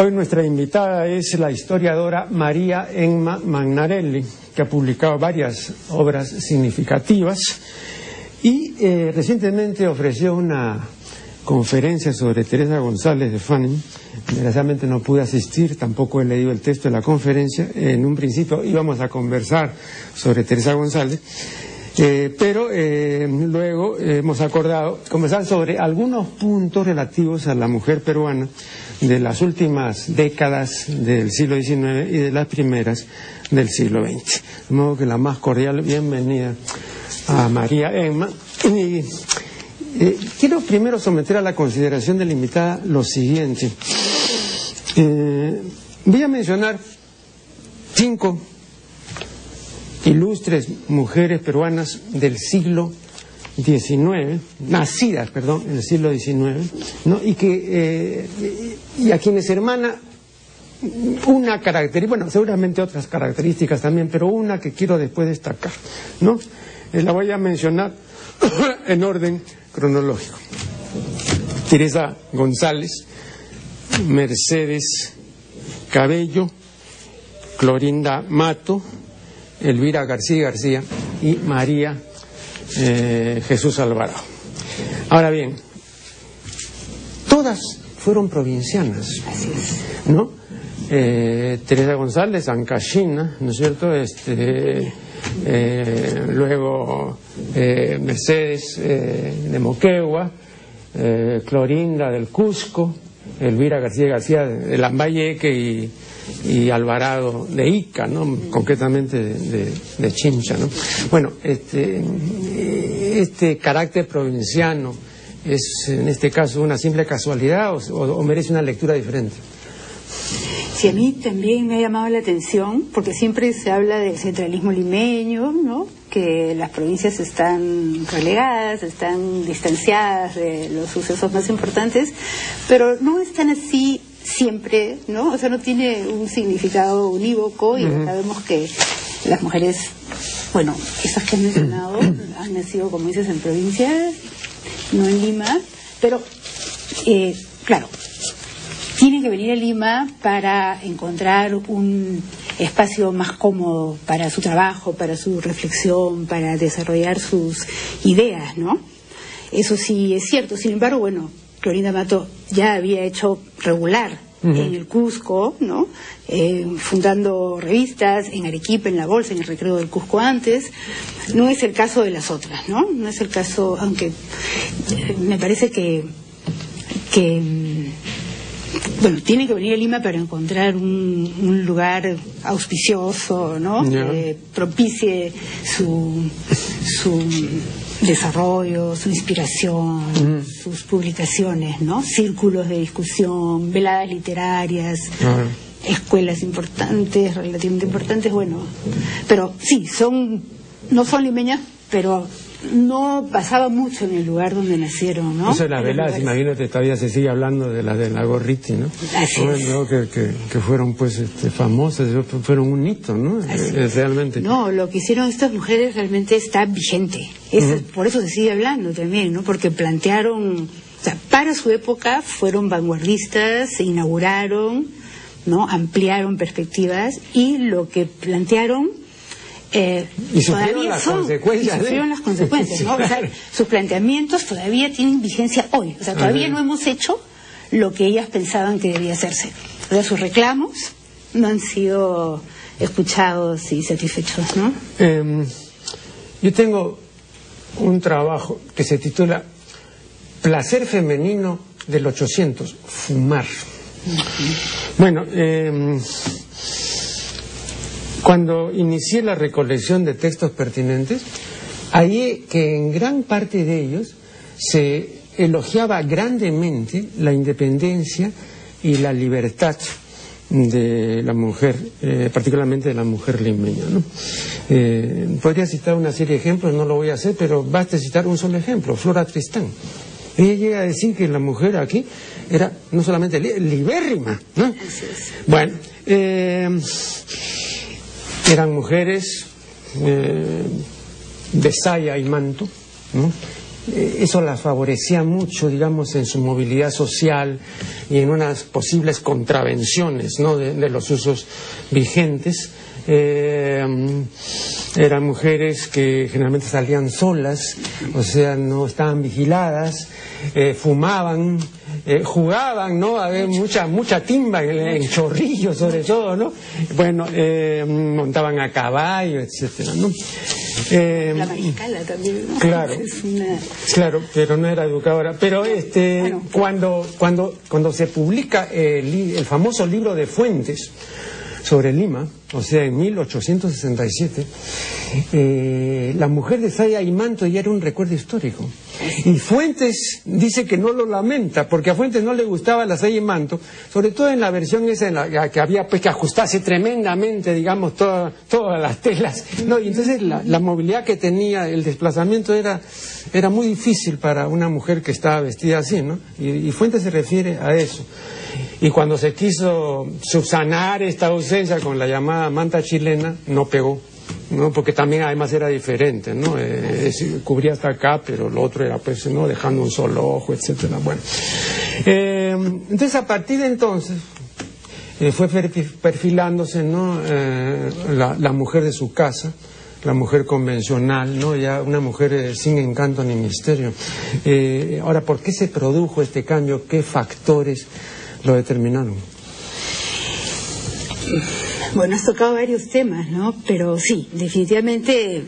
Hoy nuestra invitada es la historiadora María Enma Magnarelli, que ha publicado varias obras significativas y eh, recientemente ofreció una conferencia sobre Teresa González de Fanning. Desgraciadamente no pude asistir, tampoco he leído el texto de la conferencia. En un principio íbamos a conversar sobre Teresa González, eh, pero eh, luego hemos acordado conversar sobre algunos puntos relativos a la mujer peruana de las últimas décadas del siglo XIX y de las primeras del siglo XX. De modo que la más cordial bienvenida a María Emma. Y, eh, quiero primero someter a la consideración de la invitada lo siguiente. Eh, voy a mencionar cinco ilustres mujeres peruanas del siglo XIX, nacidas, perdón, en el siglo XIX, ¿no? y, que, eh, y a quienes hermana una característica, bueno, seguramente otras características también, pero una que quiero después destacar, ¿no? Eh, la voy a mencionar en orden cronológico. Teresa González, Mercedes Cabello, Clorinda Mato, Elvira García García y María eh, Jesús Alvarado. Ahora bien, todas fueron provincianas, ¿no? Eh, Teresa González, Ancachina, ¿no es cierto? Este, eh, luego Mercedes de Moquegua, Clorinda del Cusco, Elvira García García de Lambayeque y y Alvarado de Ica, ¿no? concretamente de, Chincha. ¿no? Bueno, este, este carácter provinciano es en este caso una simple casualidad o, merece una lectura diferente. Sí, a mí también me ha llamado la atención, porque siempre se habla del centralismo limeño, ¿no? que las provincias están relegadas, están distanciadas de los sucesos más importantes, pero no están así siempre, ¿no? O sea, no tiene un significado unívoco y sabemos que las mujeres, bueno, esas que han mencionado, han nacido, como dices, en provincias, no en Lima, pero, eh, claro, tienen que venir a Lima para encontrar un espacio más cómodo para su trabajo, para su reflexión, para desarrollar sus ideas, ¿no? Eso sí es cierto. Sin embargo, bueno, Clorinda Mato ya había hecho regular en el Cusco, ¿no? Eh, fundando revistas en Arequipa, en La Bolsa, en el Recreo del Cusco antes. No es el caso de las otras, ¿no? No es el caso, aunque eh, me parece que, que mm, bueno, tiene que venir a Lima para encontrar un, lugar auspicioso, ¿no? Que propicie su, su desarrollo, su inspiración, sus publicaciones, ¿no? Círculos de discusión, veladas literarias, escuelas importantes, relativamente importantes, bueno. Pero sí, son, no son limeñas, pero no pasaba mucho en el lugar donde nacieron, ¿no? Eso de las veladas, imagínate, todavía se sigue hablando de la de la Gorriti, ¿no? Así que, que, fueron pues este, famosas, fueron un hito, ¿no? Eh, realmente. No, lo que hicieron estas mujeres realmente está vigente. Es, Por eso se sigue hablando también, ¿no? Porque plantearon, o sea, para su época fueron vanguardistas, se inauguraron, ¿no? Ampliaron perspectivas y lo que plantearon eh, y sufrieron las consecuencias. las consecuencias, ¿no? sus planteamientos todavía tienen vigencia hoy. O sea, todavía no hemos hecho lo que ellas pensaban que debía hacerse. O sea, sus reclamos no han sido escuchados y satisfechos, ¿no? Em, yo tengo un trabajo que se titula Placer femenino del 800, fumar. Bueno, eh, cuando inicié la recolección de textos pertinentes, hallé que en gran parte de ellos se elogiaba grandemente la independencia y la libertad de la mujer, eh, particularmente de la mujer limeña. Eh, podría citar una serie de ejemplos, no lo voy a hacer, pero basta citar un solo ejemplo, Flora Tristán. Ella llega a decir que la mujer aquí era no solamente libérrima, ¿no? Bueno, eh, eran mujeres eh, de saya y manto, eh, eso las favorecía mucho, digamos, en su movilidad social y en unas posibles contravenciones ¿no? de, los usos vigentes. Eh, eran mujeres que generalmente salían solas, o sea, no estaban vigiladas, eh, fumaban, eh, jugaban, ¿no? Había mucha, mucha timba en, chorrillos sobre todo, ¿no? Bueno, eh, montaban a caballo, etcétera, ¿no? Eh, la mariscala también, Claro, claro, pero no era educadora. Pero este, cuando, cuando, cuando se publica el, el famoso libro de Fuentes sobre Lima, o sea, en 1867, eh, la mujer de Saya y Manto ya era un recuerdo histórico. Y Fuentes dice que no lo lamenta, porque a Fuentes no le gustaba la Saya y Manto, sobre todo en la versión esa en la que había pues, que ajustarse tremendamente, digamos, todas las telas. No, y entonces la, movilidad que tenía, el desplazamiento era, era muy difícil para una mujer que estaba vestida así, ¿no? y Fuentes se refiere a eso. Y cuando se quiso subsanar esta ausencia con la llamada manta chilena, no pegó. ¿no? porque también además era diferente, ¿no? Eh, cubría hasta acá, pero lo otro era pues, ¿no? Dejando un solo ojo, etcétera. Bueno, eh, entonces a partir de entonces eh, fue perfilándose, ¿no? La, la, mujer de su casa, la mujer convencional, ¿no? Ya una mujer sin encanto ni misterio. ahora, ¿por qué se produjo este cambio? ¿Qué factores? Lo determinaron? Bueno, has tocado varios temas, ¿no? Pero sí, definitivamente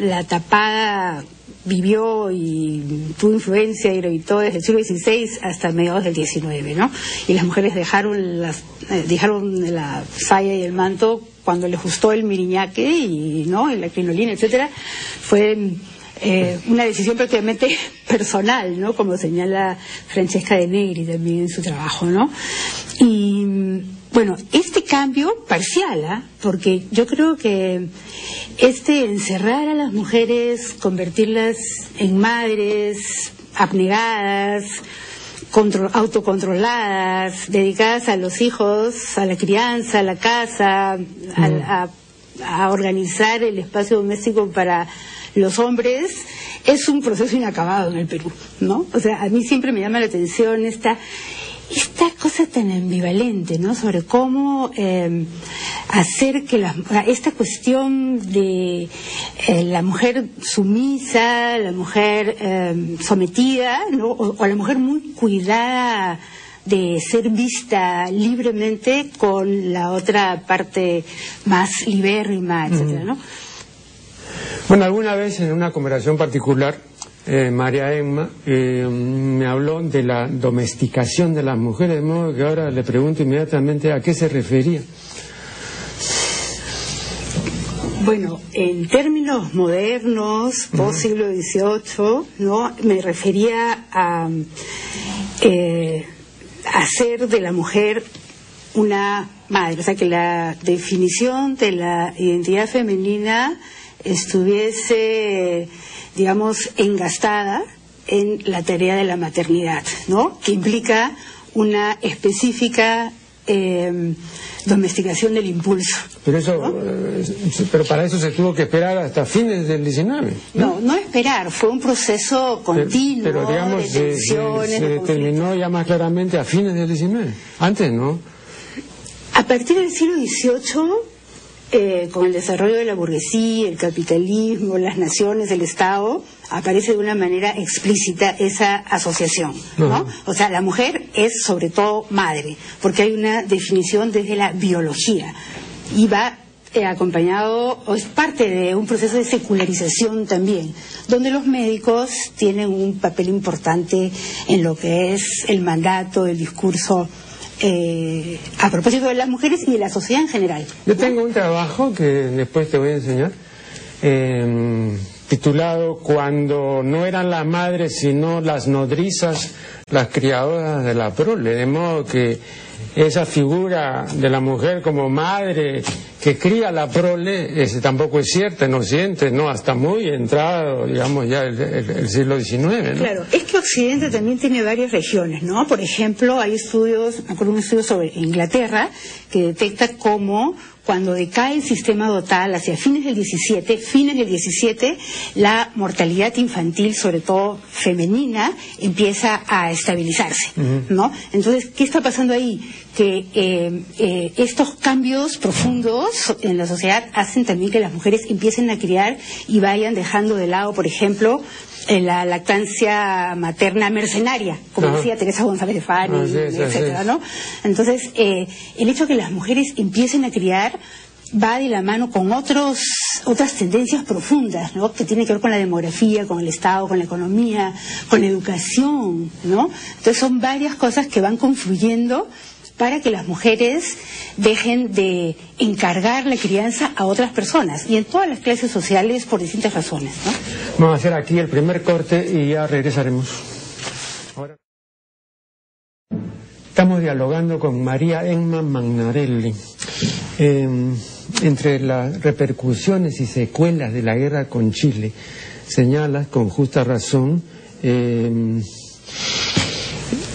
la tapada vivió y tuvo influencia y gravitó desde el siglo XVI hasta mediados del XIX, ¿no? Y las mujeres dejaron, las, eh, dejaron la saya y el manto cuando les gustó el miriñaque y, ¿no? Y la crinolina, etcétera. Fue eh, una decisión prácticamente personal, ¿no? Como señala Francesca de Negri también en su trabajo, ¿no? Y bueno, este cambio parcial, ¿ah? porque yo creo que este encerrar a las mujeres, convertirlas en madres abnegadas, autocontroladas, dedicadas a los hijos, a la crianza, a la casa, a, a organizar el espacio doméstico para los hombres es un proceso inacabado en el Perú, ¿no? O sea, a mí siempre me llama la atención esta esta cosa tan ambivalente, ¿no? Sobre cómo eh, hacer que la, esta cuestión de eh, la mujer sumisa, la mujer eh, sometida, ¿no? O, la mujer muy cuidada de ser vista libremente con la otra parte más libérrima, etcétera, ¿no? Bueno, alguna vez en una conversación particular, eh, María Emma eh, me habló de la domesticación de las mujeres, de modo que ahora le pregunto inmediatamente a qué se refería. Bueno, en términos modernos, post siglo XVIII, ¿no? me refería a eh, hacer de la mujer una madre, o sea que la definición de la identidad femenina estuviese, digamos, engastada en la tarea de la maternidad, ¿no? Que implica una específica em, domesticación del impulso. Pero eso, eh, pero para eso se tuvo que esperar hasta fines del 19. No, no, esperar, fue un proceso continuo. Pero, digamos, se, determinó ya más claramente a fines del 19. Antes, ¿no? A partir del siglo XVIII eh, con el desarrollo de la burguesía, el capitalismo, las naciones, el Estado, aparece de una manera explícita esa asociación, ¿no? O sea, la mujer es sobre todo madre, porque hay una definición desde la biología y va eh, acompañado o es parte de un proceso de secularización también, donde los médicos tienen un papel importante en lo que es el mandato, el discurso eh, a propósito de las mujeres y de la sociedad en general. Yo tengo un trabajo que después te voy a enseñar, em, titulado Cuando no eran las madres sino las nodrizas, las criadoras de la prole, de modo que esa figura de la mujer como madre que cría la prole ese tampoco es cierta en Occidente, no, hasta muy entrado, digamos, ya el, siglo XIX. ¿no? Claro, es que Occidente también tiene varias regiones, ¿no? Por ejemplo, hay estudios, me acuerdo un estudio sobre Inglaterra que detecta cómo cuando decae el sistema dotal hacia fines del 17, fines del 17, la mortalidad infantil, sobre todo femenina, empieza a estabilizarse, ¿no? Entonces, ¿qué está pasando ahí? Que eh, eh, estos cambios profundos en la sociedad hacen también que las mujeres empiecen a criar y vayan dejando de lado, por ejemplo, en la lactancia materna mercenaria, como decía Teresa González de Fari, etcétera, ¿no? Entonces, eh, el hecho de que las mujeres empiecen a criar va de la mano con otros, otras tendencias profundas, ¿no? Que tienen que ver con la demografía, con el Estado, con la economía, con la educación, ¿no? Entonces son varias cosas que van confluyendo para que las mujeres dejen de encargar la crianza a otras personas y en todas las clases sociales por distintas razones. ¿no? Vamos a hacer aquí el primer corte y ya regresaremos. Estamos dialogando con María Emma Magnarelli. Em, entre las repercusiones y secuelas de la guerra con Chile, señala con justa razón em,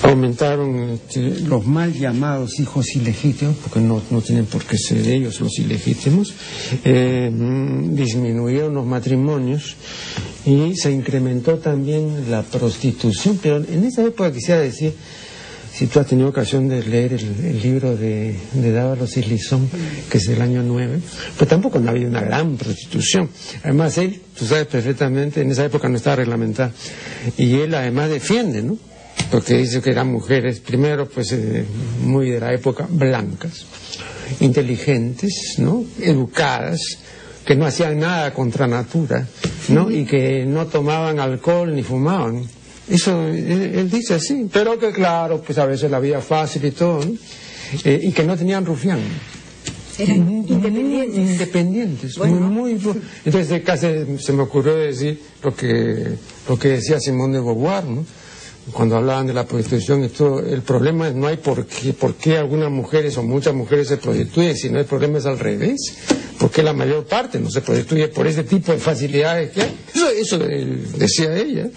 aumentaron este, los mal llamados hijos ilegítimos, porque no, tienen por qué ser ellos los ilegítimos, eh, disminuyeron los matrimonios y se incrementó también la prostitución, pero en esa época quisiera decir, si tú has tenido ocasión de leer el, libro de, de Dávalos y Lizón, que es del año 9, pues tampoco no había una gran prostitución. Además, él, tú sabes perfectamente, en esa época no estaba reglamentada. Y él además defiende, ¿no? Porque dice que eran mujeres, primero, pues eh, muy de la época, blancas, inteligentes, ¿no? Educadas, que no hacían nada contra natura, ¿no? Y que no tomaban alcohol ni fumaban. Eso él, dice así, pero que claro, pues a veces la vida fácil y todo, eh, y que no tenían rufián. Eran independientes. Independientes, muy, muy, Entonces casi se me ocurrió decir lo que, lo que decía Simón de Beauvoir, ¿no? Cuando hablaban de la prostitución, esto, el problema no hay por qué, algunas mujeres o muchas mujeres se prostituyen, sino el problema es al revés. Porque la mayor parte no se prostituye por ese tipo de facilidades que hay. Eso, eso decía ella.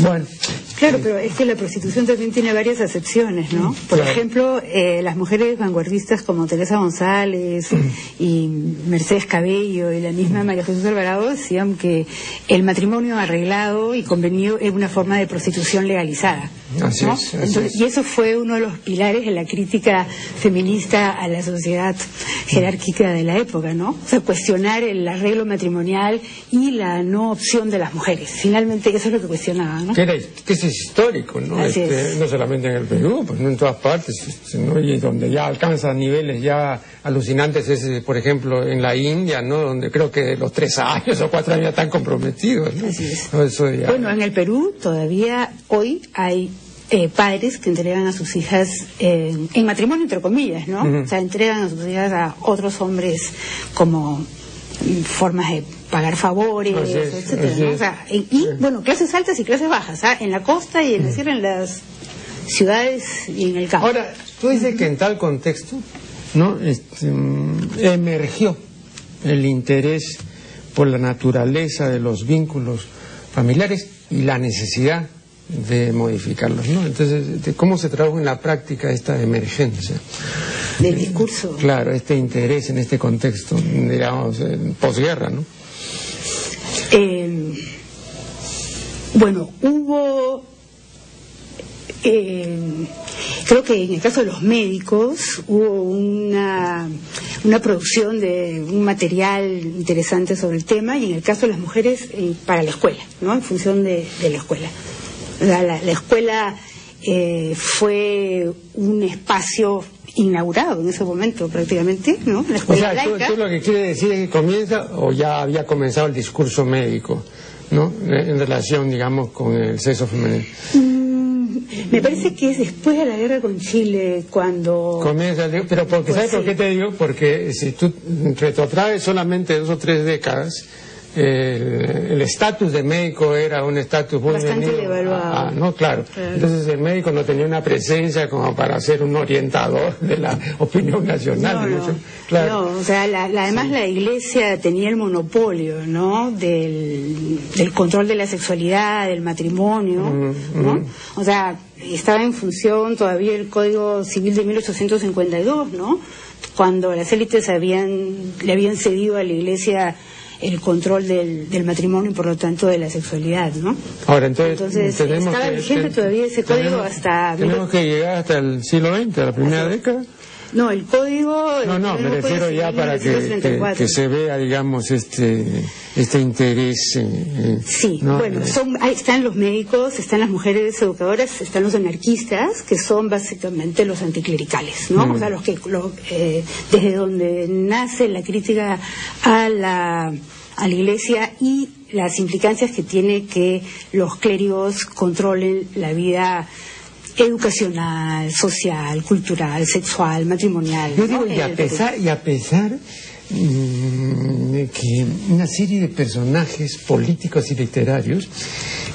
Bueno. Claro, pero es que la prostitución también tiene varias acepciones, ¿no? Por ejemplo, eh, las mujeres vanguardistas como Teresa González y Mercedes Cabello y la misma María Jesús Alvarado decían que el matrimonio arreglado y convenido es una forma de prostitución legalizada. Así y eso fue uno de los pilares de la crítica feminista a la sociedad jerárquica de la época, ¿no? O sea, cuestionar el arreglo matrimonial y la no opción de las mujeres. Finalmente, eso es lo que cuestionaban. Que, es histórico, ¿no? Este, no solamente en el Perú, pues no en todas partes, ¿no? y donde ya alcanza niveles ya alucinantes es, eh, por ejemplo, en la India, ¿no? Donde creo que los tres años o cuatro años están comprometidos, Bueno, en el Perú todavía hoy hay eh, padres que entregan a sus hijas en matrimonio, entre comillas, ¿no? O sea, entregan a sus hijas a otros hombres como formas de pagar favores, etcétera. y, bueno, clases altas y clases bajas, ¿ah? en la costa y en, en las ciudades y en el campo. Ahora, tú dices que en tal contexto, ¿no? Este, mm, emergió el interés por la naturaleza de los vínculos familiares y la necesidad de modificarlos, ¿no? Entonces, ¿cómo se tradujo en la práctica esta emergencia? Del discurso. Claro, este interés en este contexto, digamos, posguerra, ¿no? Eh, bueno, hubo, eh, creo que en el caso de los médicos hubo una, una producción de un material interesante sobre el tema y en el caso de las mujeres eh, para la escuela, ¿no? En función de, la escuela. La, escuela fue un espacio inaugurado en ese momento prácticamente, ¿no? La escuela o sea, tú, lo que quiere decir es que comienza o ya había comenzado el discurso médico, ¿no? En relación, digamos, con el sexo femenino. Mm, me parece que es después de la guerra con Chile cuando... Comienza, pero porque, ¿sabes por qué te digo? Porque si tú retrotraes solamente dos o tres décadas, eh, el estatus de médico era un estatus muy Bastante devaluado. a- no, claro. Claro. Entonces el médico no tenía una presencia como para ser un orientador de la opinión nacional. No, ¿no? no, Claro. no, o sea, la- la- además la iglesia tenía el monopolio, ¿no? Del, del control de la sexualidad, del matrimonio, Mm, ¿no? mm. O sea, estaba en función todavía el Código Civil de 1852, ¿no? Cuando las élites habían, le habían cedido a la iglesia el control del, del matrimonio y por lo tanto de la sexualidad, ¿no? Ahora, entonces, Entonces, tenemos estaba vigente todavía ese código tenemos- hasta- Tenemos que llegar hasta el siglo XX, a la primera década. No, el código... No, no, me refiero ya para que, que, 1934. que se vea, digamos, este, este interés. eh, eh, Sí, ¿no? bueno, Eh, son, ahí están los médicos, están las mujeres educadoras, están los anarquistas, que son básicamente los anticlericales, ¿no? Mm. O sea, los que, lo- eh, desde donde nace la crítica a la, a la iglesia y las implicancias que tiene que los clérigos controlen la vida educacional, social, cultural, sexual, matrimonial. Yo ¿no? digo, y a Eh, pesar, y a pesar que una serie de personajes políticos y literarios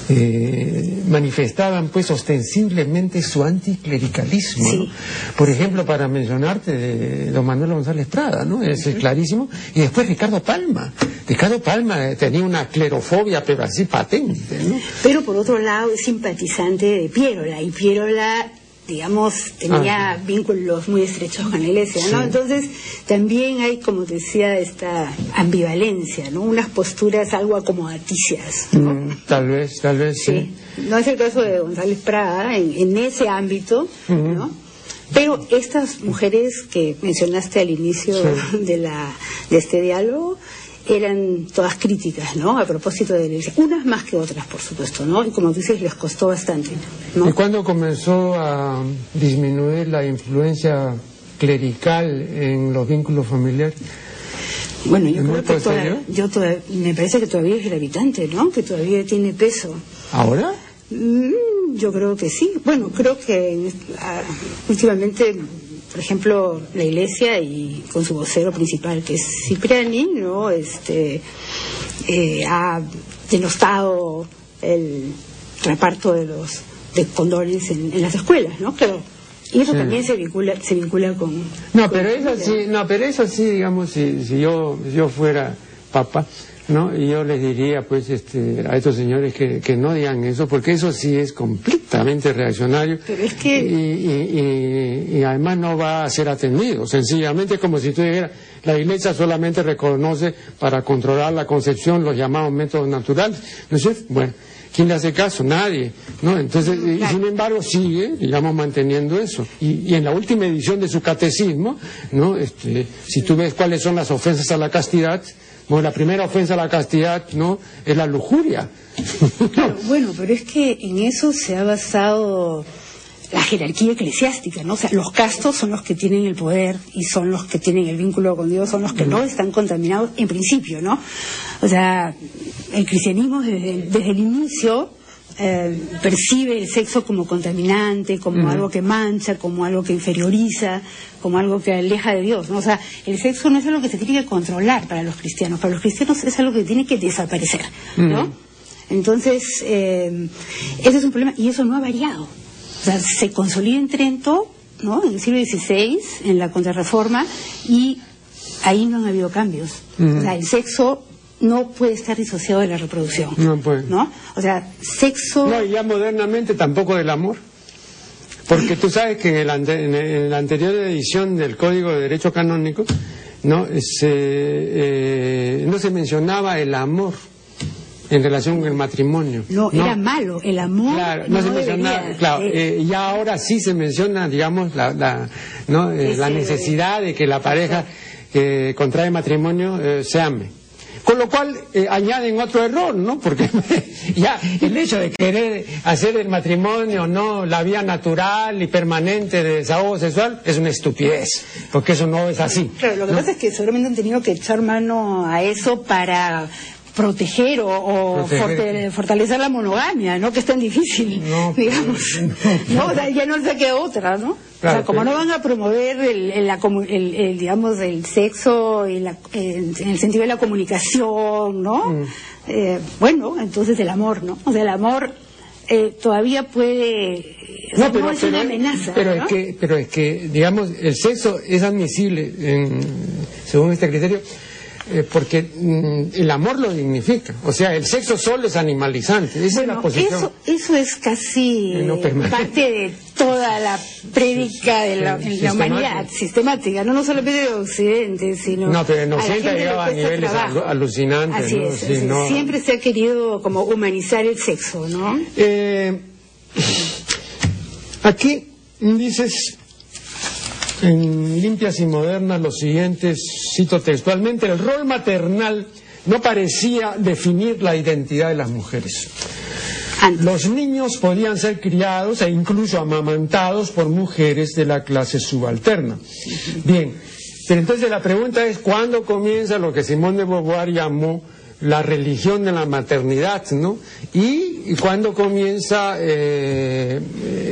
eh, manifestaban pues ostensiblemente su anticlericalismo. Sí. ¿no? Por ejemplo, para mencionarte de don Manuel González Prada, ¿no? Es eh, clarísimo. Y después Ricardo Palma. Ricardo Palma eh, tenía una clerofobia, pero así patente, ¿no? Pero por otro lado es simpatizante de Pierola y Pierola digamos tenía vínculos muy estrechos con la iglesia ¿no? Ah. Sí. entonces también hay como decía esta ambivalencia no unas posturas algo acomodaticias ¿no? Mm, tal vez, tal vez, sí. Sí. no es el caso de González Prada en, en ese ámbito ¿no? pero estas mujeres que mencionaste al inicio Sí. de la de este diálogo eran todas críticas, ¿no? A propósito de la iglesia. Unas más que otras, por supuesto, ¿no? Y como dices, les costó bastante, ¿no? ¿Y cuándo comenzó a disminuir la influencia clerical en los vínculos familiares? Bueno, yo ¿Es creo que toda- yo toda- me parece que todavía es gravitante, ¿no? Que todavía tiene peso. ¿Ahora? Mm, yo creo que sí. Bueno, creo que ah, últimamente, por ejemplo, la Iglesia y con su vocero principal, que es Cipriani, ¿no? Este eh, ha denostado el reparto de los de condones en, en las escuelas, ¿no? Claro. Y eso Sí. también se vincula se vincula con No, con pero eso sí, no, pero eso sí, digamos, si, si yo, si yo fuera papa, ¿no? Y yo les diría, pues, este, a estos señores que, que no digan eso, porque eso sí es completamente reaccionario. Pero es que- Y, y- y- y además no va a ser atendido. Sencillamente como si tú dijeras, la iglesia solamente reconoce para controlar la concepción los llamados métodos naturales. ¿No es cierto? Bueno. ¿Quién le hace caso? Nadie, ¿no? Entonces, y- sin embargo, sigue, digamos, manteniendo eso. Y, y en la última edición de su catecismo, ¿no? Este, si tú ves cuáles son las ofensas a la castidad, bueno, la primera ofensa a la castidad, ¿no? Es la lujuria. Claro, bueno, pero es que en eso se ha basado la jerarquía eclesiástica, ¿no? O sea, los castos son los que tienen el poder y son los que tienen el vínculo con Dios, son los que no están contaminados en principio, ¿no? O sea, el cristianismo desde desde el inicio eh, percibe el sexo como contaminante, como algo que mancha, como algo que inferioriza, como algo que aleja de Dios, ¿no? O sea, el sexo no es algo que se tiene que controlar para los cristianos, para los cristianos es algo que tiene que desaparecer, ¿no? Entonces, eh, ese es un problema y eso no ha variado. O sea, se consolida en Trento, ¿no? En el siglo XVI, en la Contrarreforma, y ahí no han habido cambios. O sea, el sexo no puede estar disociado de la reproducción. No puede. ¿No? O sea, sexo... No, y ya modernamente tampoco del amor. Porque tú sabes que en, el ante- en el- en la anterior edición del Código de Derecho Canónico no se, eh, no se mencionaba el amor en relación con el matrimonio. No, era malo. El amor Claro, no, se debería, menciona, claro, eh, eh, ya ahora sí se menciona, digamos, la, la, ¿no? Eh, la necesidad de que la pareja que contrae matrimonio eh, se ame. Con lo cual eh, añaden otro error, ¿no? Porque ya el hecho de querer hacer el matrimonio, ¿no? La vía natural y permanente de desahogo sexual es una estupidez, porque eso no es así. Claro, lo que ¿no? pasa es que seguramente han tenido que echar mano a eso para proteger o, fortalecer la monogamia, ¿no? Que es tan difícil, pues, digamos. No. ya no se queda otra, ¿no? o sea, como no van a promover el, digamos, el sexo en el sentido de la comunicación, ¿no? Mm. Eh, bueno, entonces el amor, ¿no? O sea, el amor eh, todavía puede no, pero, es una amenaza pero es que pero es que digamos el sexo es admisible según este criterio eh, porque mm, el amor lo dignifica. O sea, el sexo solo es animalizante. Esa es la posición. Eso, eso es casi parte de toda la prédica de la, humanidad sistemática, no, no solamente de Occidente, sino. No, pero en Occidente ha llegado a niveles alucinantes. Así es, Siempre se ha querido como humanizar el sexo, ¿no? Eh, aquí dices en Limpias y Modernas los siguientes, cito textualmente, el rol maternal no parecía definir la identidad de las mujeres. Los niños podían ser criados e incluso amamantados por mujeres de la clase subalterna. Bien, pero entonces la pregunta es, ¿cuándo comienza lo que Simón de Beauvoir llamó la religión de la maternidad, ¿no? Y, cuando comienza eh,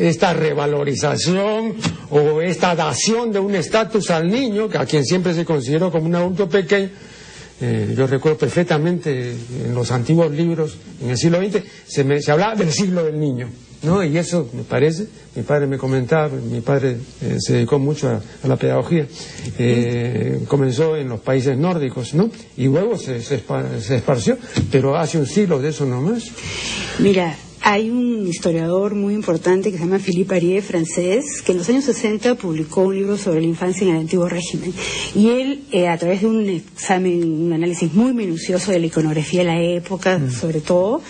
esta revalorización o esta dación de un estatus al niño, a quien siempre se consideró como un adulto pequeño, eh, yo recuerdo perfectamente en los antiguos libros, en el siglo XX, se, se hablaba del siglo del niño. ¿No? Y eso me parece, mi padre me comentaba, mi padre eh, se dedicó mucho a, la pedagogía, eh, comenzó en los países nórdicos, ¿no? Y luego se, se, esparció, pero hace un siglo de eso nomás. Mira, hay un historiador muy importante que se llama Philippe Arié, francés, que en los años 60 publicó un libro sobre la infancia en el antiguo régimen. Y él, eh, a través de un examen, un análisis muy minucioso de la iconografía de la época, mm. sobre todo,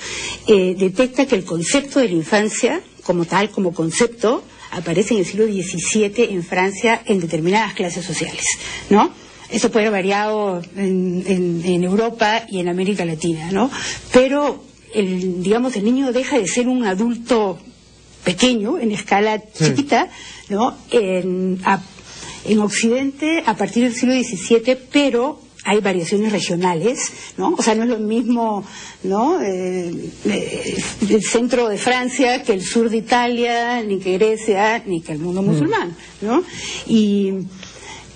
eh, detecta que el concepto de la infancia, como tal, como concepto, aparece en el siglo XVII en Francia en determinadas clases sociales, ¿no? Eso puede haber variado en, en Europa y en América Latina, ¿no? Pero el, digamos, el niño deja de ser un adulto pequeño, en escala chiquita, ¿no? En, en Occidente, a partir del siglo XVII, pero hay variaciones regionales, ¿no? O sea, no es lo mismo, ¿no? Eh, eh, el centro de Francia que el sur de Italia, ni que Grecia, ni que el mundo mm. musulmán, ¿no? Y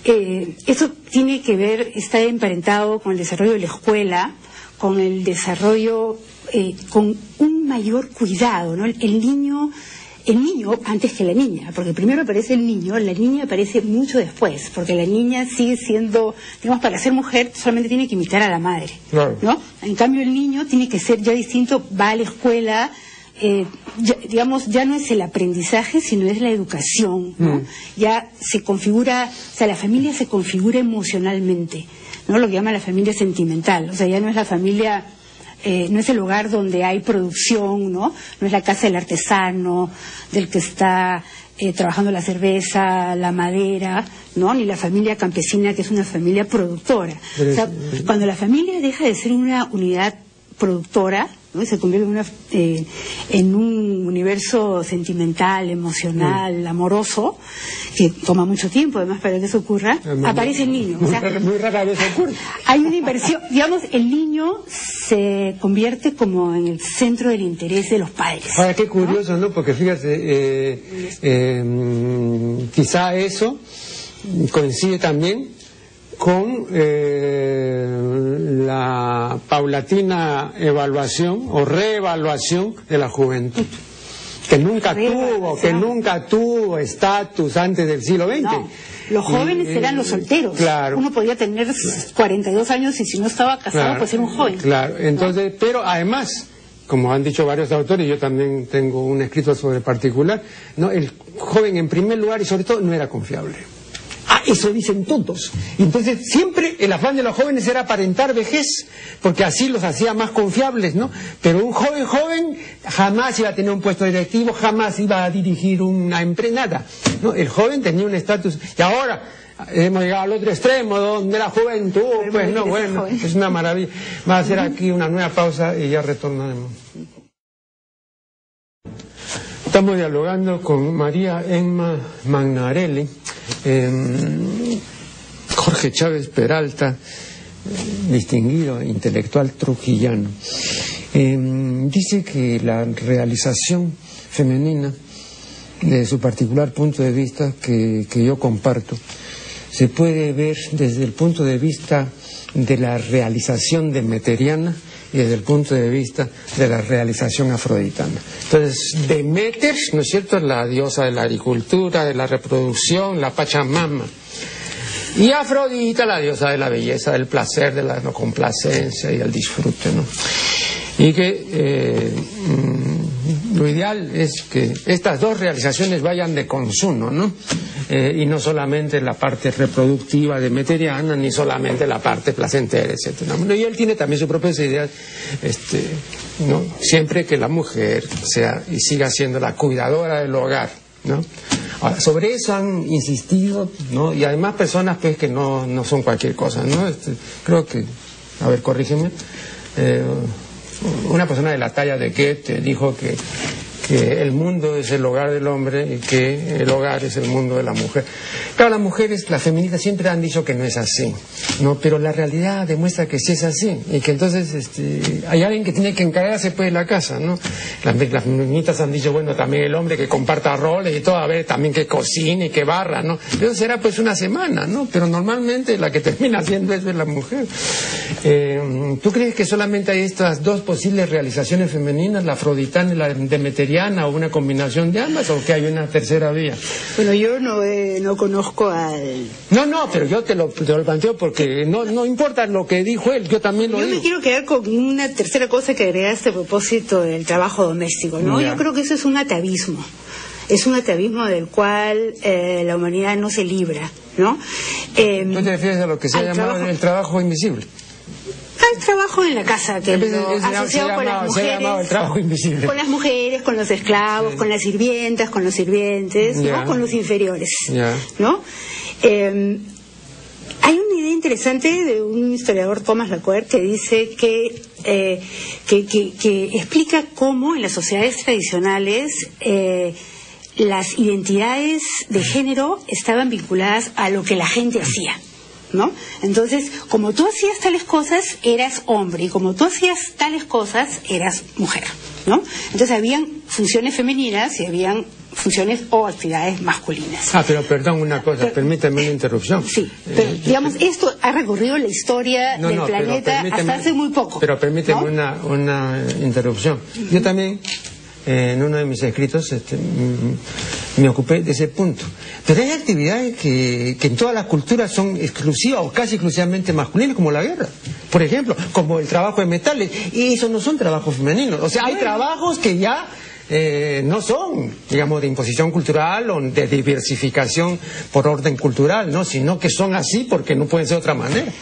eh, eso tiene que ver, está emparentado con el desarrollo de la escuela, con el desarrollo eh, con un mayor cuidado, ¿no? El, niño el niño antes que la niña, porque primero aparece el niño, la niña aparece mucho después, porque la niña sigue siendo, digamos, para ser mujer solamente tiene que imitar a la madre, ¿no? En cambio el niño tiene que ser ya distinto, va a la escuela, eh, digamos, ya no es el aprendizaje, sino es la educación, ¿no? Mm. Ya se configura, o sea, la familia se configura emocionalmente, ¿no? Lo que llama la familia sentimental, o sea, ya no es la familia eh, no es el lugar donde hay producción, ¿no? No es la casa del artesano, del que está eh, trabajando la cerveza, la madera, ¿no? Ni la familia campesina, que es una familia productora. o sea, cuando la familia deja de ser una unidad productora, se convierte en, una, eh, en un universo sentimental, emocional, amoroso, que toma mucho tiempo además para que eso ocurra, aparece el niño. muy, rara vez ocurre. Hay una inversión, digamos, el niño se convierte como en el centro del interés de los padres. Ahora, qué curioso, ¿no? Porque fíjate, eh, eh, quizá eso coincide también con eh, la paulatina evaluación o reevaluación de la juventud que nunca tuvo que nunca tuvo estatus antes del siglo XX los jóvenes eran los solteros. claro. Uno podía tener 42 años y si no estaba casado pues era un joven. claro. Entonces pero además como han dicho varios autores, yo también tengo un escrito sobre particular, no, el joven en primer lugar y sobre todo no era confiable. Eso dicen todos. entonces siempre el afán de los jóvenes era aparentar vejez, porque así los hacía más confiables, ¿no? Pero un joven joven jamás iba a tener un puesto directivo, jamás iba a dirigir una empresa, nada. ¿no? El joven tenía un estatus. Y ahora hemos llegado al otro extremo, donde la juventud, pues no, bueno, es una maravilla. Va a hacer aquí una nueva pausa y ya retornaremos. Estamos dialogando con María Emma Magnarelli, em, Jorge Chávez Peralta, distinguido intelectual trujillano. Em, dice que la realización femenina, de su particular punto de vista, que, que yo comparto, se puede ver desde el punto de vista de la realización demeteriana y desde el punto de vista de la realización afroditana. Entonces, Demeter, ¿no es cierto?, la diosa de la agricultura, de la reproducción, la Pachamama. Y Afrodita, la diosa de la belleza, del placer, de la no complacencia y el disfrute, ¿no? Y que eh, lo ideal es que estas dos realizaciones vayan de consumo, ¿no? Eh, y no solamente la parte reproductiva de Meteriana, ni solamente la parte placentera, etcétera. y él tiene también sus propias ideas, este, ¿no? Siempre que la mujer sea y siga siendo la cuidadora del hogar, ¿no? sobre eso han insistido, ¿no? Y además personas pues que no, no son cualquier cosa, ¿no? Este, creo que, a ver, corrígeme, eh, una persona de la talla de Goethe dijo que que el mundo es el hogar del hombre y que el hogar es el mundo de la mujer. Claro, las mujeres, las feministas siempre han dicho que no es así, ¿no? Pero la realidad demuestra que sí es así y que entonces este, hay alguien que tiene que encargarse pues de la casa, ¿no? Las, feministas han dicho, bueno, también el hombre que comparta roles y todo, a ver, también que cocine que barra, ¿no? Eso será pues una semana, ¿no? Pero normalmente la que termina haciendo eso es la mujer. Eh, ¿Tú crees que solamente hay estas dos posibles realizaciones femeninas, la afroditana y la demeteriana? O una combinación de ambas o que hay una tercera vía? Bueno, yo no, eh, no conozco al... No, no, pero yo te lo, te lo planteo porque no, no importa lo que dijo él, yo también lo yo digo. Me quiero quedar con una tercera cosa que agregaste a propósito del trabajo doméstico, ¿no? Yo creo que eso es un atavismo. Es un atavismo del cual eh, la humanidad no se libra, ¿no? Eh, ¿Tú te refieres a lo que se ha llamado el trabajo invisible? El trabajo en la casa, que lo asociado con las mujeres. el trabajo invisible. Con las mujeres, con los esclavos, con las sirvientas, con los sirvientes, con los inferiores. ¿no? Eh, hay una idea interesante de un historiador, Thomas Lacuer, que dice que, eh, que, que, explica cómo en las sociedades tradicionales eh, las identidades de género estaban vinculadas a lo que la gente hacía. ¿No? Entonces, como tú hacías tales cosas, eras hombre, y como tú hacías tales cosas, eras mujer, ¿no? Entonces, habían funciones femeninas y habían funciones o actividades masculinas. Ah, pero perdón una cosa, permítame una interrupción. Sí, pero eh, digamos, esto ha recorrido la historia del planeta hasta hace muy poco. Pero permíteme una, una interrupción. Yo también en uno de mis escritos este, me ocupé de ese punto. Pero hay actividades que, en todas las culturas son exclusivas o casi exclusivamente masculinas, como la guerra. Por ejemplo, como el trabajo de metales. Y esos no son trabajos femeninos. O sea, hay trabajos que ya eh, no son, digamos, de imposición cultural o de diversificación por orden cultural, ¿no? Sino que son así porque no pueden ser de otra manera.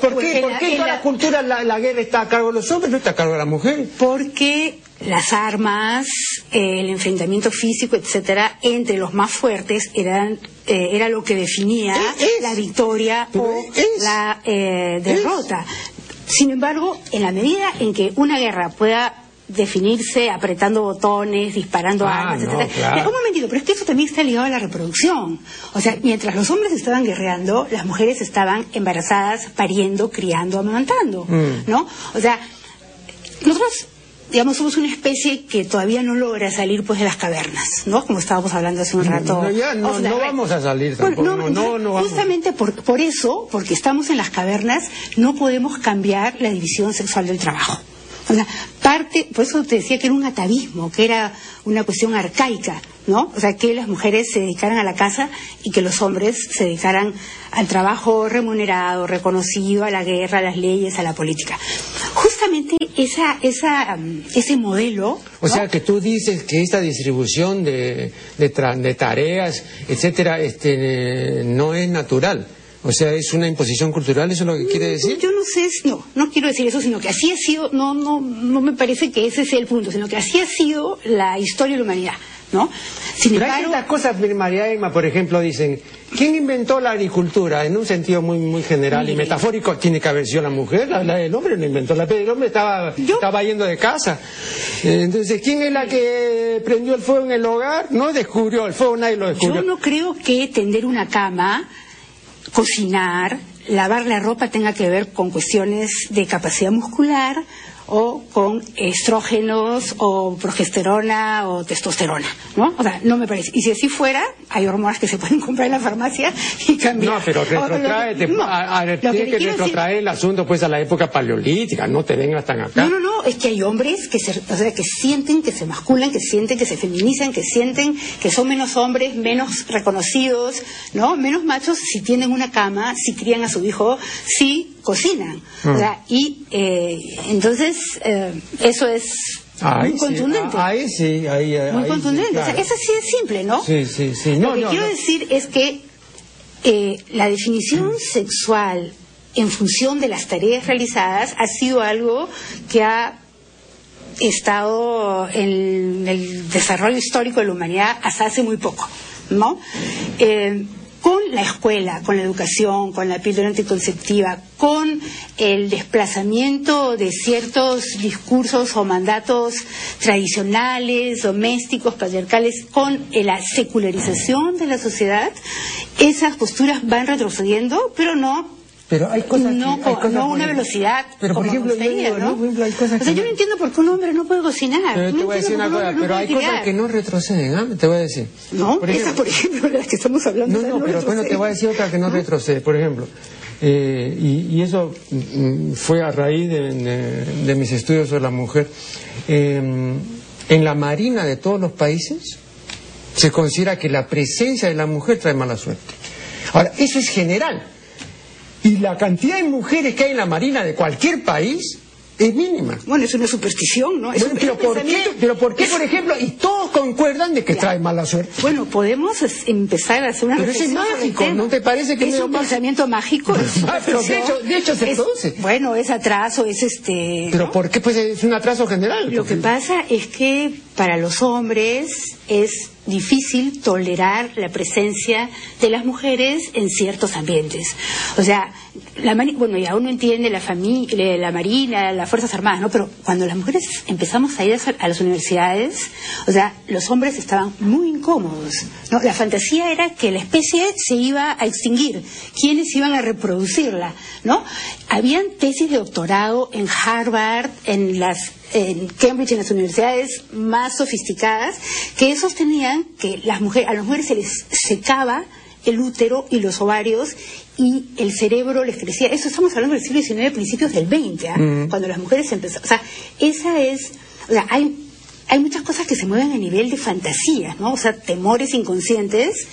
¿por qué, ¿por qué en toda la, cultura la, guerra está a cargo de los hombres, no está a cargo de las mujeres? Porque las armas, el enfrentamiento físico, etcétera, entre los más fuertes eran eh, era lo que definía la victoria o la eh, derrota. Sin embargo, en la medida en que una guerra pueda definirse apretando botones, disparando ah, armas, etc. Un momentito, pero es que eso también está ligado a la reproducción. O sea, mientras los hombres estaban guerreando, las mujeres estaban embarazadas, pariendo, criando, amamantando, mm. ¿no? O sea, nosotros digamos, somos una especie que todavía no logra salir pues de las cavernas, ¿no? Como estábamos hablando hace un rato. No, ya, no, vamos a salir tampoco. no, no, no, justamente por, por eso, porque estamos en las cavernas, no podemos cambiar la división sexual del trabajo. O sea, parte, por eso te decía que era un atavismo, que era una cuestión arcaica, ¿no? O sea, que las mujeres se dedicaran a la casa y que los hombres se dedicaran al trabajo remunerado, reconocido, a la guerra, a las leyes, a la política. Esa, esa, um, ese modelo. O sea, que tú dices que esta distribución de, de, tareas, etcétera, este, no es natural. O sea, es una imposición cultural, ¿eso es lo que quiere decir? Yo no sé, no, no quiero decir eso, sino que así ha sido, no, no, no me parece que ese sea el punto, sino que así ha sido la historia de la humanidad, ¿no? Sin Pero embargo, hay cosas, María Emma, por ejemplo, dicen, ¿quién inventó la agricultura? En un sentido muy, muy general y metafórico, tiene que haber sido la mujer, la, el hombre no inventó la el hombre estaba, estaba yendo de casa. Entonces, ¿quién es la que prendió el fuego en el hogar? No descubrió el fuego, nadie lo descubrió. Yo no creo que tender una cama cocinar, lavar la ropa tenga que ver con cuestiones de capacidad muscular o con estrógenos o progesterona o testosterona, ¿no? O sea, no me parece. Y si así fuera, hay hormonas que se pueden comprar en la farmacia y cambiar. No, pero retrotrae, te, no, a, a, tiene que, que retrotraer el asunto pues a la época paleolítica, no te vengas tan acá. No, no, no, es que hay hombres que se, o sea, que sienten que se masculan, que sienten que se feminizan, que sienten que son menos hombres, menos reconocidos, ¿no? Menos machos si tienen una cama, si crían a su hijo, si cocinan. Mm. O sea, y eh, entonces eh, eso es Ahí muy contundente. Sí, ahí sí, ahí, ahí Muy contundente. Sí, claro. o sea, eso sí es simple, ¿no? Sí, sí, sí. No, Lo que no, quiero no. decir es que eh, la definición sexual en función de las tareas realizadas ha sido algo que ha estado en el desarrollo histórico de la humanidad hasta hace muy poco, ¿no? Eh, la escuela, con la educación, con la píldora anticonceptiva, con el desplazamiento de ciertos discursos o mandatos tradicionales, domésticos, patriarcales, con la secularización de la sociedad, esas posturas van retrocediendo, pero no Pero hay cosas no, que, hay cosas no una velocidad Pero por como ejemplo, yo digo, ¿no? Por ejemplo, hay cosas O sea, que yo no entiendo por qué un hombre no puede cocinar. Pero no te voy a decir una cosa, pero hay no cosas que no retroceden, ¿ah? Te voy a decir. No, Por ejemplo- por ejemplo, de las que estamos hablando. No, esas no, pero bueno, te voy a decir otra que no retrocede. Por ejemplo, eh, y, y eso mm, fue a raíz de, de- de mis estudios sobre la mujer. Eh, en la marina de todos los países se considera que la presencia de la mujer trae mala suerte. Ahora, eso es general. Y la cantidad de mujeres que hay en la marina de cualquier país es mínima. Bueno, es una superstición, ¿no? Es Bueno, un- pero, ¿por qué, pero ¿por qué, por ejemplo, y todos concuerdan de que trae mala suerte? Bueno, podemos empezar a hacer una Pero es mágico. ¿no te parece que es un pensamiento mágico? es Ah, pero de hecho- de hecho se es- produce. Bueno, es atraso, es este. Pero ¿no? ¿por qué? Pues es un atraso general. Lo que pasa es que para los hombres es difícil tolerar la presencia de las mujeres en ciertos ambientes. O sea, la bueno, ya uno entiende la familia, la marina, las fuerzas armadas, ¿no? Pero cuando las mujeres empezamos a ir a las universidades, o sea, los hombres estaban muy incómodos, ¿no? La fantasía era que la especie se iba a extinguir, quiénes iban a reproducirla, ¿no? Habían tesis de doctorado en Harvard, en las en Cambridge, en las universidades más sofisticadas, que sostenían que las mujeres, a las mujeres se les secaba el útero y los ovarios y el cerebro les crecía. Eso estamos hablando del siglo XIX, principios del XX, ¿ah? Mm. cuando las mujeres empezaron. O sea, esa es. O sea, hay. Hay muchas cosas que se mueven a nivel de fantasías, ¿no? O sea, temores inconscientes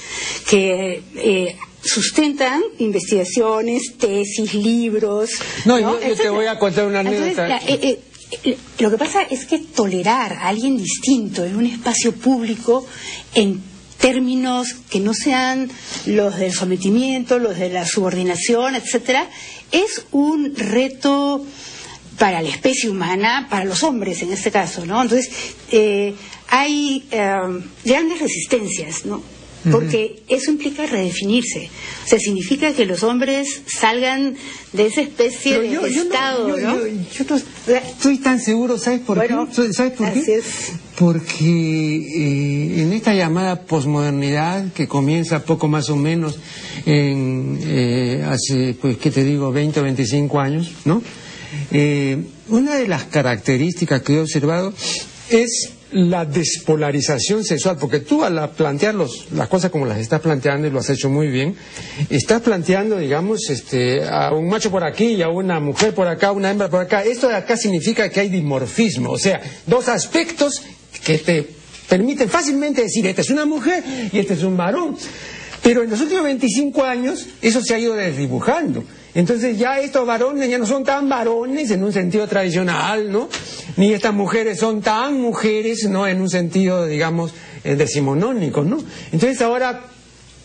que eh, sustentan investigaciones, tesis, libros. No, yo- yo te voy a contar una anécdota. eh, eh, eh, lo que pasa es que tolerar a alguien distinto en un espacio público en términos que no sean los del sometimiento, los de la subordinación, etcétera, es un reto para la especie humana, para los hombres en este caso, ¿no? Entonces, eh, hay eh, grandes resistencias, ¿no? Porque eso implica redefinirse. O sea, significa que los hombres salgan de esa especie Pero de yo, yo no- estado, yo- ¿no? yo- no estoy tan seguro, ¿sabes por Bueno, qué? ¿Sabes por qué? es. Porque eh, en esta llamada posmodernidad que comienza poco más o menos en, eh, hace, pues, ¿qué te digo?, 20 o 25 años, ¿no? Eh, una de las características que he observado es la despolarización sexual, porque tú al plantear los- las cosas como las estás planteando y lo has hecho muy bien, estás planteando, digamos, este, a un macho por aquí y a una mujer por acá, una hembra por acá. Esto de acá significa que hay dimorfismo, o sea, dos aspectos que te permiten fácilmente decir, esta es una mujer y este es un varón. Pero en los últimos 25 años eso se ha ido desdibujando. Entonces ya estos varones ya no son tan varones en un sentido tradicional, ¿no? Ni estas mujeres son tan mujeres, ¿no? En un sentido, digamos, eh, decimonónico, ¿no? Entonces ahora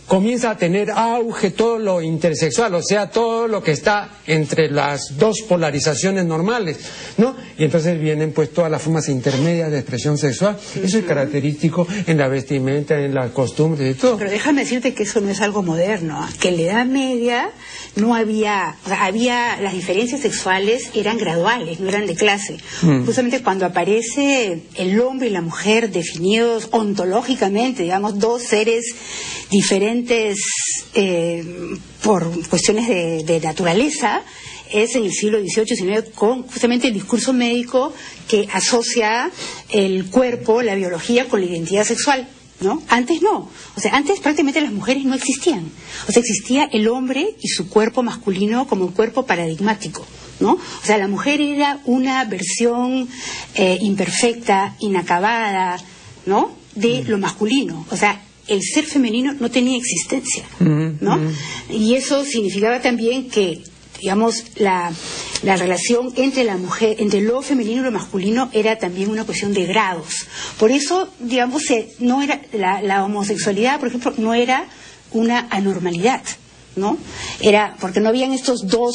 comienza a tener auge todo lo intersexual, o sea, todo lo que está entre las dos polarizaciones normales, ¿no? Y entonces vienen pues todas las formas intermedias de expresión sexual. Eso es característico en la vestimenta, en las costumbres y todo. Pero déjame decirte que eso no es algo moderno, ¿ah? que en la Edad Media no había, o sea, había, las diferencias sexuales eran graduales, no eran de clase. Mm. Justamente cuando aparece el hombre y la mujer definidos ontológicamente, digamos, dos seres diferentes eh, por cuestiones de, naturaleza, es en el siglo XVIII, XIX, con justamente el discurso médico que asocia el cuerpo, la biología, con la identidad sexual. ¿No? Antes no. O sea, antes prácticamente las mujeres no existían. O sea, existía el hombre y su cuerpo masculino como un cuerpo paradigmático. ¿no? O sea, la mujer era una versión eh, imperfecta, inacabada, ¿no? De mm. lo masculino. O sea, el ser femenino no tenía existencia, ¿no? Y eso significaba también que, digamos, la, la, relación entre la mujer, entre lo femenino y lo masculino era también una cuestión de grados. Por eso, digamos, no era la, homosexualidad, por ejemplo, no era una anormalidad, ¿no? Era porque no habían estos dos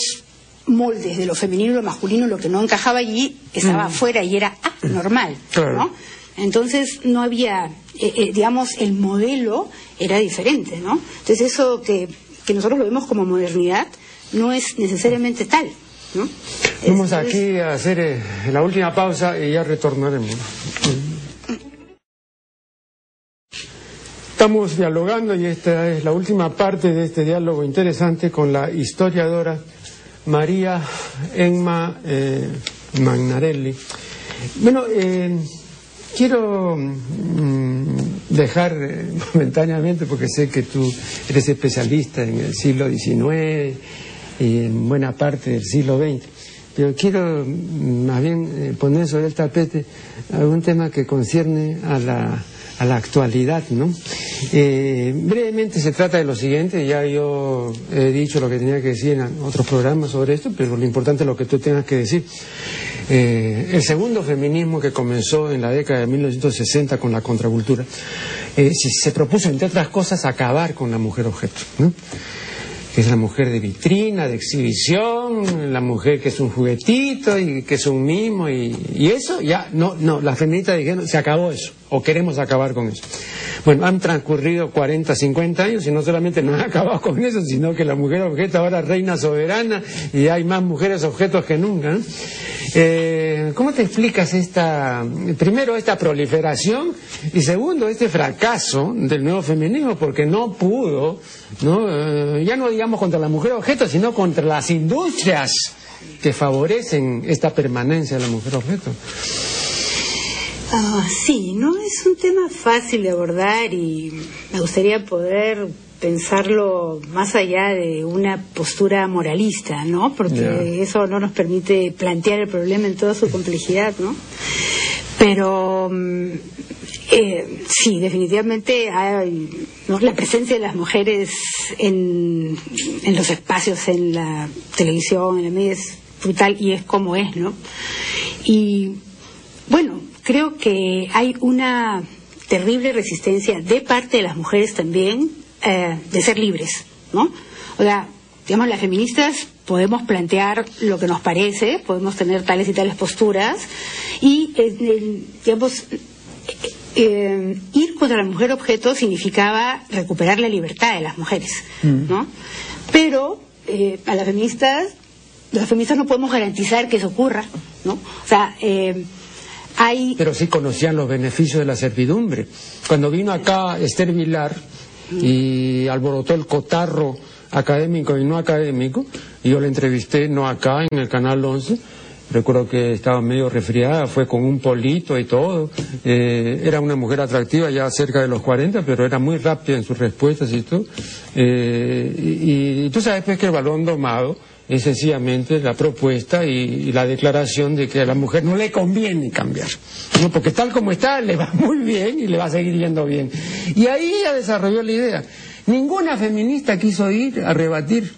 moldes de lo femenino y lo masculino, lo que no encajaba allí estaba afuera y era anormal, ¿no? Entonces no había, eh, eh, digamos, el modelo era diferente, ¿no? Entonces eso que, nosotros lo vemos como modernidad no es necesariamente tal, ¿no? Vamos aquí a hacer eh, la última pausa y ya retornaremos. Estamos dialogando y esta es la última parte de este diálogo interesante con la historiadora María Emma Magnarelli. Bueno, Quiero mm, dejar eh, momentáneamente, porque sé que tú eres especialista en el siglo XIX en buena parte del siglo XX, pero quiero mm, más bien eh, poner sobre el tapete algún tema que concierne a la, a la actualidad, ¿no? Eh, brevemente se trata de lo siguiente, ya yo he dicho lo que tenía que decir en otros programas sobre esto, pero lo importante es lo que tú tengas que decir. Eh, el segundo feminismo que comenzó en la década de 1960 con la contracultura, se propuso, entre otras cosas, acabar con la mujer objeto. ¿no? Que es la mujer de vitrina, de exhibición, la mujer que es un juguetito y que es un mimo y, eso, ya, no, no, las feministas dijeron, se acabó eso, o queremos acabar con eso. Bueno, han transcurrido 40, 50 años y no solamente no han acabado con eso, sino que la mujer objeto ahora reina soberana y hay más mujeres objetos que nunca. Eh, ¿Cómo te explicas esta, primero, esta proliferación y segundo, este fracaso del nuevo feminismo porque no pudo, ¿no? Eh, ya no digamos contra la mujer objeto, sino contra las industrias que favorecen esta permanencia de la mujer objeto? Ah, sí, no es un tema fácil de abordar y me gustaría poder pensarlo más allá de una postura moralista, ¿no? Porque eso no nos permite plantear el problema en toda su complejidad, ¿no? Pero mm, eh, sí, definitivamente hay la presencia de las mujeres en, en los espacios, en la televisión, en la media es brutal y es como es, ¿no? Y bueno, creo que hay una terrible resistencia de parte de las mujeres también eh, de ser libres, ¿no? O sea, digamos, las feministas podemos plantear lo que nos parece, podemos tener tales y tales posturas y, eh, digamos, eh, ir contra la mujer objeto significaba recuperar la libertad de las mujeres, mm. ¿no? Pero a las feministas, las feministas no podemos garantizar que eso ocurra, ¿no? O sea, pero sí conocían los beneficios de la servidumbre. Cuando vino acá Esther Vilar y alborotó el cotarro académico y no académico, y yo la entrevisté no acá en el Canal 11, recuerdo que estaba medio resfriada, fue con un polito y todo. Eh, era una mujer atractiva, ya cerca de los 40, pero era muy rápida en sus respuestas y todo. Eh, y, tú sabes pues que el balón domado es sencillamente la propuesta y, la declaración de que a la mujer no le conviene cambiar, ¿no? porque tal como está le va muy bien y le va a seguir yendo bien. Y ahí ella desarrolló la idea. Ninguna feminista quiso ir a rebatir.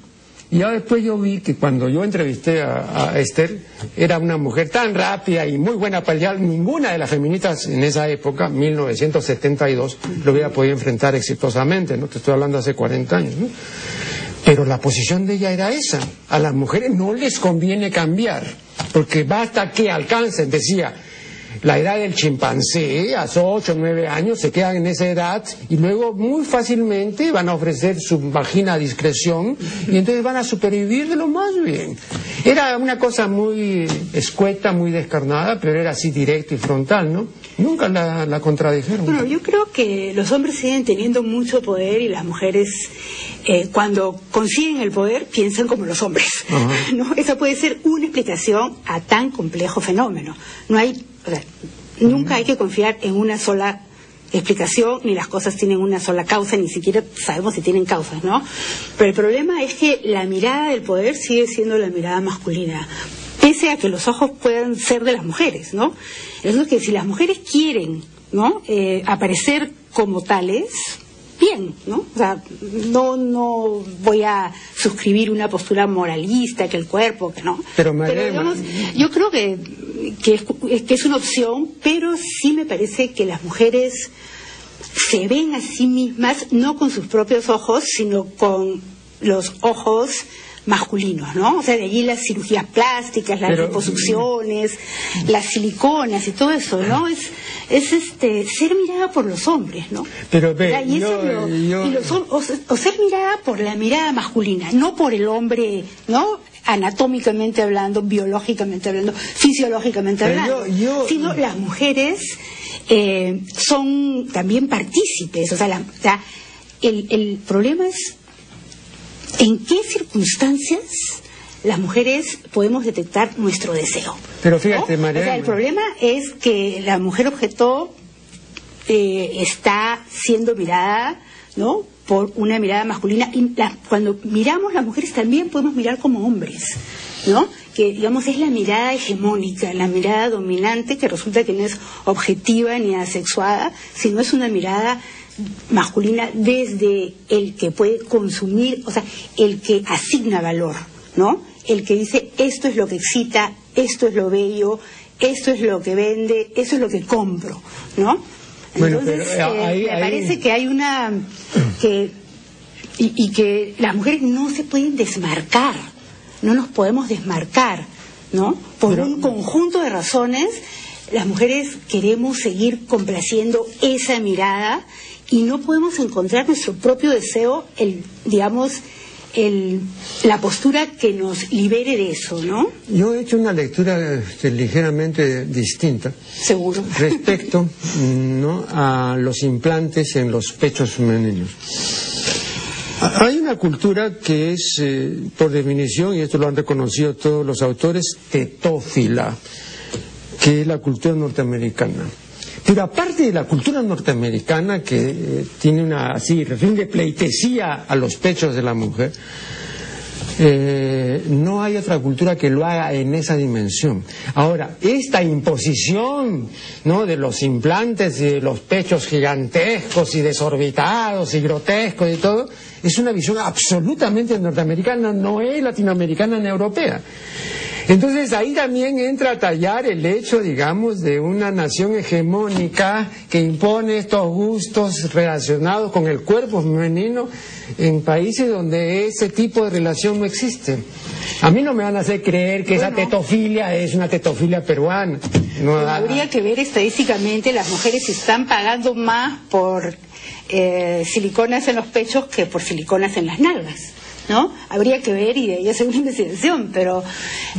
Y ya después yo vi que cuando yo entrevisté a, Esther, era una mujer tan rápida y muy buena para ninguna de las feministas en esa época, 1972, lo hubiera podido enfrentar exitosamente, ¿no? Te estoy hablando hace 40 años. Pero la posición de ella era esa. A las mujeres no les conviene cambiar, porque basta que alcancen, decía, la edad del chimpancé, a sus 8 o 9 años, se quedan en esa edad y luego muy fácilmente van a ofrecer su vagina a discreción y entonces van a supervivir de lo más bien. Era una cosa muy escueta, muy descarnada, pero era así directo y frontal, ¿no? Nunca la, contradijeron. Bueno, yo creo que los hombres siguen teniendo mucho poder y las mujeres eh, cuando consiguen el poder piensan como los hombres. ¿no? Esa puede ser una explicación a tan complejo fenómeno. No hay, nunca hay que confiar en una sola explicación, ni las cosas tienen una sola causa, ni siquiera sabemos si tienen causas, ¿no? Pero el problema es que la mirada del poder sigue siendo la mirada masculina, pese a que los ojos puedan ser de las mujeres, ¿no? Es que si las mujeres quieren, ¿no? Eh, aparecer como tales, bien, ¿no? O sea, no, no voy a suscribir una postura moralista, que el cuerpo, que no. Pero, yo creo que, que, es, que es una opción, pero sí me parece que las mujeres se ven a sí mismas no con sus propios ojos, sino con los ojos masculinos, ¿no? O sea, de allí las cirugías plásticas, las reconstrucciones, las siliconas y todo eso, ¿no? Es, es este ser mirada por los hombres, ¿no? Pero ve, o, ser mirada por la mirada masculina, no por el hombre, ¿no? anatómicamente hablando, biológicamente hablando, fisiológicamente hablando, sino las mujeres eh, son también partícipes, o sea, la, el, el problema es ¿En qué circunstancias las mujeres podemos detectar nuestro deseo? Pero fíjate, María. O sea, el problema es que la mujer objeto eh, está siendo mirada, ¿no? Por una mirada masculina. Y cuando miramos las mujeres también podemos mirar como hombres, ¿no? Que, digamos, es la mirada hegemónica, la mirada dominante, que resulta que no es objetiva ni asexuada, sino es una mirada masculina desde el que puede consumir, o sea, el que asigna valor, ¿no? El que dice esto es lo que excita, esto es lo bello, esto es lo que vende, eso es lo que compro, ¿no? Entonces, eh, eh, me parece que hay una que y, y, que las mujeres no se pueden desmarcar, no nos podemos desmarcar, ¿no? Por un conjunto de razones, las mujeres queremos seguir complaciendo esa mirada y no podemos encontrar nuestro propio deseo, el, digamos, el, la postura que nos libere de eso, ¿no? Yo he hecho una lectura este, ligeramente distinta. Seguro. Respecto ¿no? a los implantes en los pechos femeninos. Hay una cultura que es, eh, por definición, y esto lo han reconocido todos los autores, tetófila, que es la cultura norteamericana. Pero aparte de la cultura norteamericana, que eh, tiene una así, rinde pleitesía a los pechos de la mujer, eh, no hay otra cultura que lo haga en esa dimensión. Ahora, esta imposición ¿no? de los implantes y de los pechos gigantescos y desorbitados y grotescos y todo, es una visión absolutamente norteamericana, no es latinoamericana ni europea. Entonces ahí también entra a tallar el hecho, digamos, de una nación hegemónica que impone estos gustos relacionados con el cuerpo femenino en países donde ese tipo de relación no existe. A mí no me van a hacer creer que esa tetofilia es una tetofilia peruana. No, habría que ver estadísticamente, las mujeres están pagando más por eh, siliconas en los pechos que por siliconas en las nalgas. ¿No? Habría que ver y de ahí hacer una investigación, pero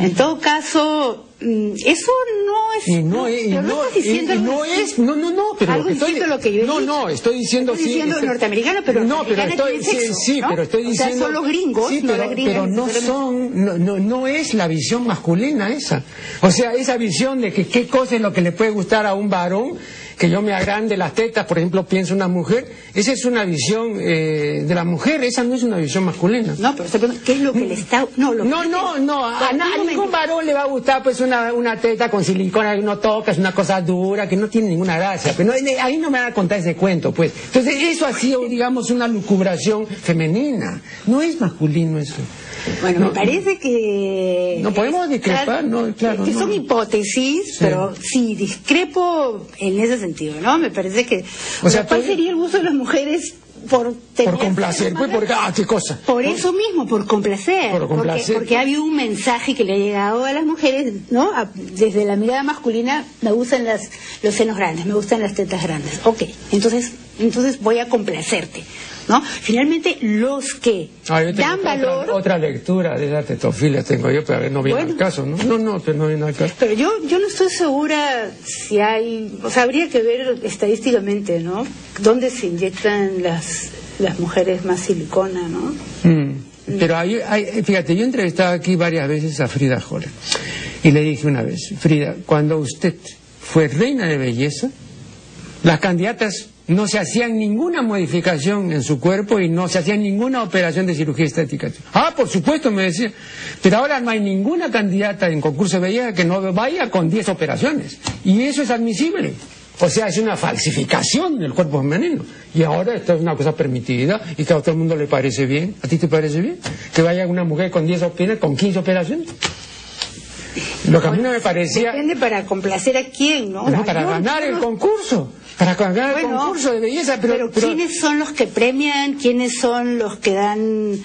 en todo caso, mm, eso no es. Y no, y no, no, diciendo no es. No, no, no, pero. Algo estoy, lo que yo No, no, estoy diciendo. Estoy diciendo sí, norteamericano, pero. No, pero estoy. Sexo, sí, ¿no? pero estoy diciendo. O sea, son los gringos, sí, pero, no las gringas. Pero no son. No, no, no es la visión masculina esa. O sea, esa visión de que qué cosa es lo que le puede gustar a un varón que yo me agrande las tetas, por ejemplo, pienso una mujer, esa es una visión eh, de la mujer, esa no es una visión masculina. No, pero ¿qué es lo que le está...? No, no, no, no, a, ningún varón le va a gustar pues una, una teta con silicona que no toca, es una cosa dura, que no tiene ninguna gracia, pero ahí no me van a contar ese cuento, pues. Entonces, eso ha sido, digamos, una lucubración femenina, no es masculino eso. Bueno, me parece que... No podemos discrepar, no, claro. Que son hipótesis, pero sí, discrepo en ese sentido, ¿no? Me parece que... O sea, ¿cuál sería el uso de las mujeres por por complacer, pues porque, ah, qué cosa. Por eso mismo, por complacer. Por complacer. Porque, ha habido un mensaje que le ha llegado a las mujeres, ¿no? desde la mirada masculina, me gustan las, los senos grandes, me gustan las tetas grandes. Ok, entonces, entonces voy a complacerte. ¿No? Finalmente, los que ah, dan valor... Otra, lectura de la tetofilia tengo yo, pero no viene al caso, ¿no? No, no, pero no viene al caso. Pero yo, yo no estoy segura si hay... O sea, habría que ver estadísticamente, ¿no? ¿Dónde se inyectan las las mujeres más silicona, ¿no? Mm. Pero hay, fíjate, yo he entrevistado aquí varias veces a Frida Jola y le dije una vez, Frida, cuando usted fue reina de belleza, las candidatas no se hacían ninguna modificación en su cuerpo y no se hacían ninguna operación de cirugía estética. Ah, por supuesto, me decía. Pero ahora no hay ninguna candidata en concurso de belleza que no vaya con 10 operaciones. Y eso es admisible. O sea, es una falsificación del cuerpo femenino. Y ahora esto es una cosa permitida y que a todo el mundo le parece bien. ¿A ti te parece bien? Que vaya una mujer con 10 operaciones, con 15 operaciones. Lo que a mí no me parecía... Depende para complacer a quién, ¿no? No, para ganar el concurso. Para ganar el concurso de belleza. Pero, ¿quiénes son los que premian? ¿Quiénes son los que dan...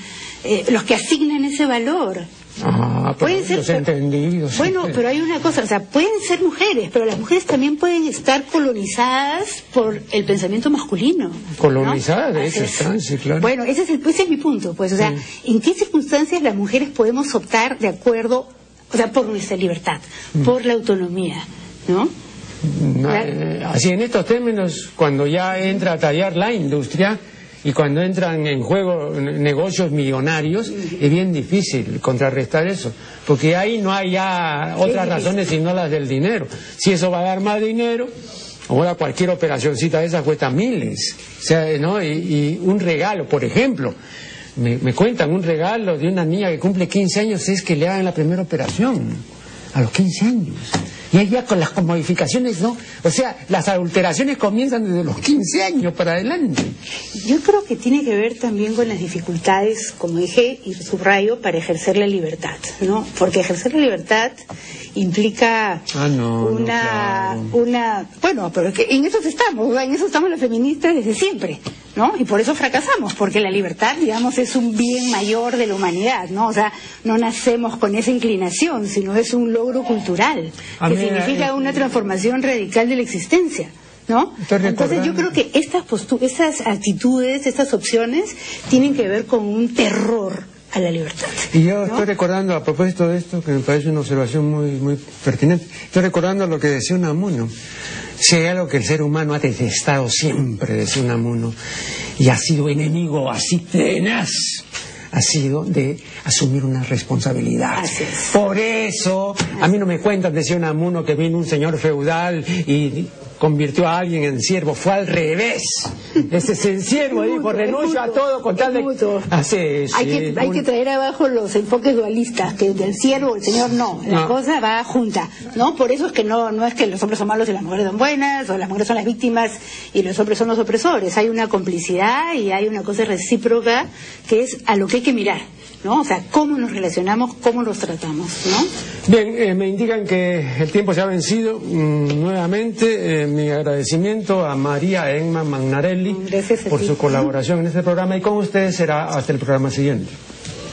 Eh, los que asignan ese valor? Ah, pueden ser los entendidos. Bueno, pero hay una cosa, o sea, pueden ser mujeres, pero las mujeres también pueden estar colonizadas por el pensamiento masculino. Colonizadas, de hecho están, sí, claro. Bueno, ese es, ese es mi punto, pues, o sea, ¿en qué circunstancias las mujeres podemos optar de acuerdo o sea, por nuestra libertad, mm. por la autonomía, ¿no? Eh, así en estos términos, cuando ya entra a tallar la industria y cuando entran en juego negocios millonarios, es bien difícil contrarrestar eso, porque ahí no hay ya otras razones sino las del dinero. Si eso va a dar más dinero, ahora cualquier operacioncita de esas cuesta miles, o sea, ¿no? y un regalo, por ejemplo me, cuentan un regalo de una niña que cumple 15 años es que le hagan la primera operación a los 15 años. Y ya con las modificaciones, ¿no? O sea, las adulteraciones comienzan desde los 15 años para adelante. Yo creo que tiene que ver también con las dificultades, como dije y subrayo, para ejercer la libertad, ¿no? Porque ejercer la libertad implica ah, una, una, bueno, pero que en eso estamos, en eso estamos las feministas desde siempre, ¿no? Y por eso fracasamos, porque la libertad, digamos, es un bien mayor de la humanidad, ¿no? O sea, no nacemos con esa inclinación, sino es un logro cultural, que significa una transformación radical de la existencia. ¿No? Entonces yo creo que estas estas actitudes, estas opciones tienen que ver con un terror a la libertad. Y yo estoy recordando, a propósito de esto, que me parece una observación muy, muy pertinente, estoy recordando lo que decía Unamuno. Si hay algo que el ser humano ha detestado siempre, decía Unamuno, y ha sido enemigo así tenaz, ha sido de asumir una responsabilidad. Por eso, a mí no me cuentan, decía Unamuno, que vino un señor feudal y convirtió a alguien en siervo, fue al revés. Ese es el siervo, dijo, renuncio a todo con tal de... Ah, hay, que, hay que traer abajo los enfoques dualistas, que del siervo el señor no, la cosa va junta, ¿no? Por eso es que no, no es que los hombres son malos y las mujeres son buenas, o las mujeres son las víctimas y los hombres son los opresores, hay una complicidad y hay una cosa recíproca que es a lo que hay que mirar. ¿No? O sea, cómo nos relacionamos, cómo nos tratamos, ¿no? Bien, eh, me indican que el tiempo se ha vencido. Mm, nuevamente, eh, mi agradecimiento a María Emma Magnarelli por su colaboración en este programa y con ustedes será hasta el programa siguiente.